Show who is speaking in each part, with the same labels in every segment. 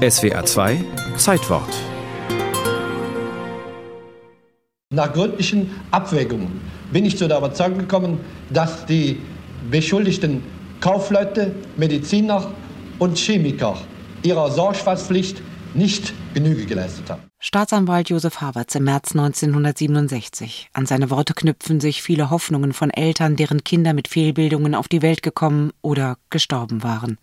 Speaker 1: SWR 2 Zeitwort.
Speaker 2: Nach gründlichen Abwägungen bin ich zu der Überzeugung gekommen, dass die beschuldigten Kaufleute, Mediziner und Chemiker ihrer Sorgfaltspflicht nicht Genüge geleistet haben.
Speaker 3: Staatsanwalt Josef Havertz im März 1967. An seine Worte knüpfen sich viele Hoffnungen von Eltern, deren Kinder mit Fehlbildungen auf die Welt gekommen oder gestorben waren.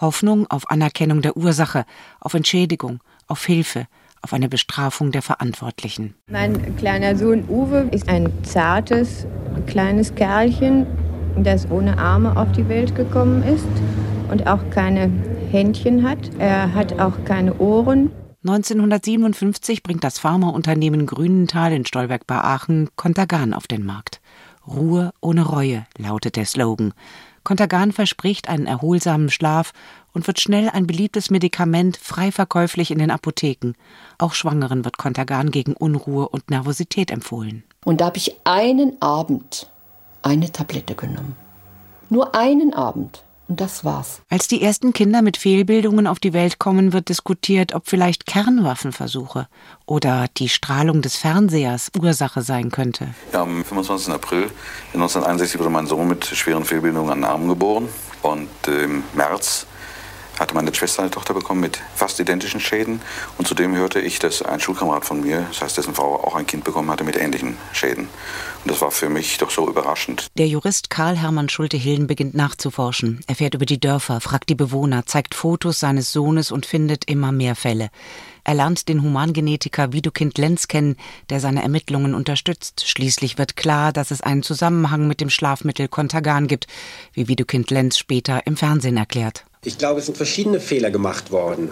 Speaker 3: Hoffnung auf Anerkennung der Ursache, auf Entschädigung, auf Hilfe, auf eine Bestrafung der Verantwortlichen.
Speaker 4: Mein kleiner Sohn Uwe ist ein zartes, kleines Kerlchen, das ohne Arme auf die Welt gekommen ist und auch keine Händchen hat. Er hat auch keine Ohren.
Speaker 3: 1957 bringt das Pharmaunternehmen Grünenthal in Stolberg bei Aachen Contagan auf den Markt. Ruhe ohne Reue lautet der Slogan. Contagan verspricht einen erholsamen Schlaf und wird schnell ein beliebtes Medikament frei verkäuflich in den Apotheken. Auch Schwangeren wird Contagan gegen Unruhe und Nervosität empfohlen.
Speaker 5: Und da habe ich einen Abend eine Tablette genommen. Nur einen Abend. Und das war's.
Speaker 3: Als die ersten Kinder mit Fehlbildungen auf die Welt kommen, wird diskutiert, ob vielleicht Kernwaffenversuche oder die Strahlung des Fernsehers Ursache sein könnte.
Speaker 6: Ja, am 25. April 1961 wurde mein Sohn mit schweren Fehlbildungen an den Armen geboren. Und im März hatte meine Schwester eine Tochter bekommen mit fast identischen Schäden. Und zudem hörte ich, dass ein Schulkamerad von mir, das heißt dessen Frau, auch ein Kind bekommen hatte mit ähnlichen Schäden. Und das war für mich doch so überraschend.
Speaker 3: Der Jurist Karl Hermann Schulte-Hillen beginnt nachzuforschen. Er fährt über die Dörfer, fragt die Bewohner, zeigt Fotos seines Sohnes und findet immer mehr Fälle. Er lernt den Humangenetiker Widukind Lenz kennen, der seine Ermittlungen unterstützt. Schließlich wird klar, dass es einen Zusammenhang mit dem Schlafmittel Contagan gibt, wie Widukind Lenz später im Fernsehen erklärt.
Speaker 7: Ich glaube, es sind verschiedene Fehler gemacht worden.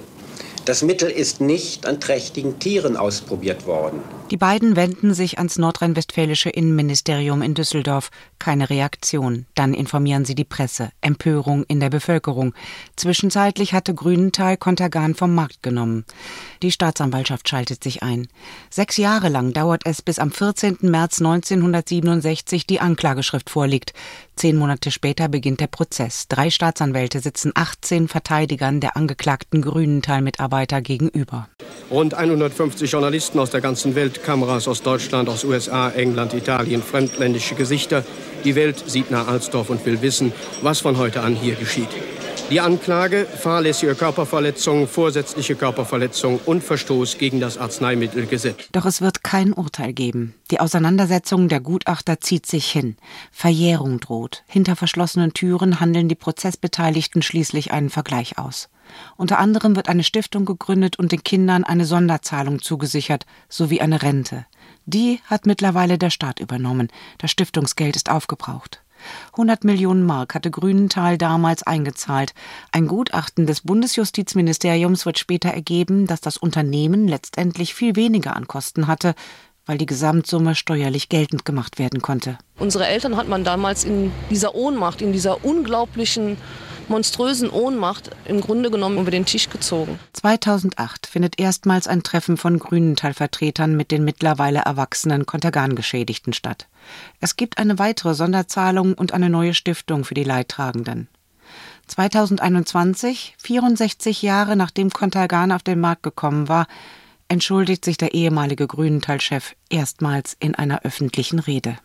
Speaker 7: Das Mittel ist nicht an trächtigen Tieren ausprobiert worden.
Speaker 3: Die beiden wenden sich ans nordrhein-westfälische Innenministerium in Düsseldorf. Keine Reaktion. Dann informieren sie die Presse. Empörung in der Bevölkerung. Zwischenzeitlich hatte Grünenthal Kontergan vom Markt genommen. Die Staatsanwaltschaft schaltet sich ein. Sechs Jahre lang dauert es, bis am 14. März 1967 die Anklageschrift vorliegt. Zehn Monate später beginnt der Prozess. Drei Staatsanwälte sitzen 18 Verteidigern der angeklagten Grünenthal-Mitarbeiter gegenüber.
Speaker 8: Rund 150 Journalisten aus der ganzen Welt, Kameras aus Deutschland, aus USA, England, Italien, fremdländische Gesichter. Die Welt sieht nach Alsdorf und will wissen, was von heute an hier geschieht. Die Anklage fahrlässige Körperverletzung, vorsätzliche Körperverletzung und Verstoß gegen das Arzneimittelgesetz.
Speaker 3: Doch es wird kein Urteil geben. Die Auseinandersetzung der Gutachter zieht sich hin. Verjährung droht. Hinter verschlossenen Türen handeln die Prozessbeteiligten schließlich einen Vergleich aus. Unter anderem wird eine Stiftung gegründet und den Kindern eine Sonderzahlung zugesichert, sowie eine Rente. Die hat mittlerweile der Staat übernommen. Das Stiftungsgeld ist aufgebraucht. 100 Millionen Mark hatte Grünenthal damals eingezahlt. Ein Gutachten des Bundesjustizministeriums wird später ergeben, dass das Unternehmen letztendlich viel weniger an Kosten hatte, weil die Gesamtsumme steuerlich geltend gemacht werden konnte.
Speaker 9: Unsere Eltern hat man damals in dieser Ohnmacht, in dieser unglaublichen monströsen Ohnmacht im Grunde genommen über den Tisch gezogen.
Speaker 3: 2008 findet erstmals ein Treffen von Grünenthal-Vertretern mit den mittlerweile erwachsenen Kontergan-Geschädigten statt. Es gibt eine weitere Sonderzahlung und eine neue Stiftung für die Leidtragenden. 2021, 64 Jahre nachdem Kontergan auf den Markt gekommen war, entschuldigt sich der ehemalige Grünenthal-Chef erstmals in einer öffentlichen Rede.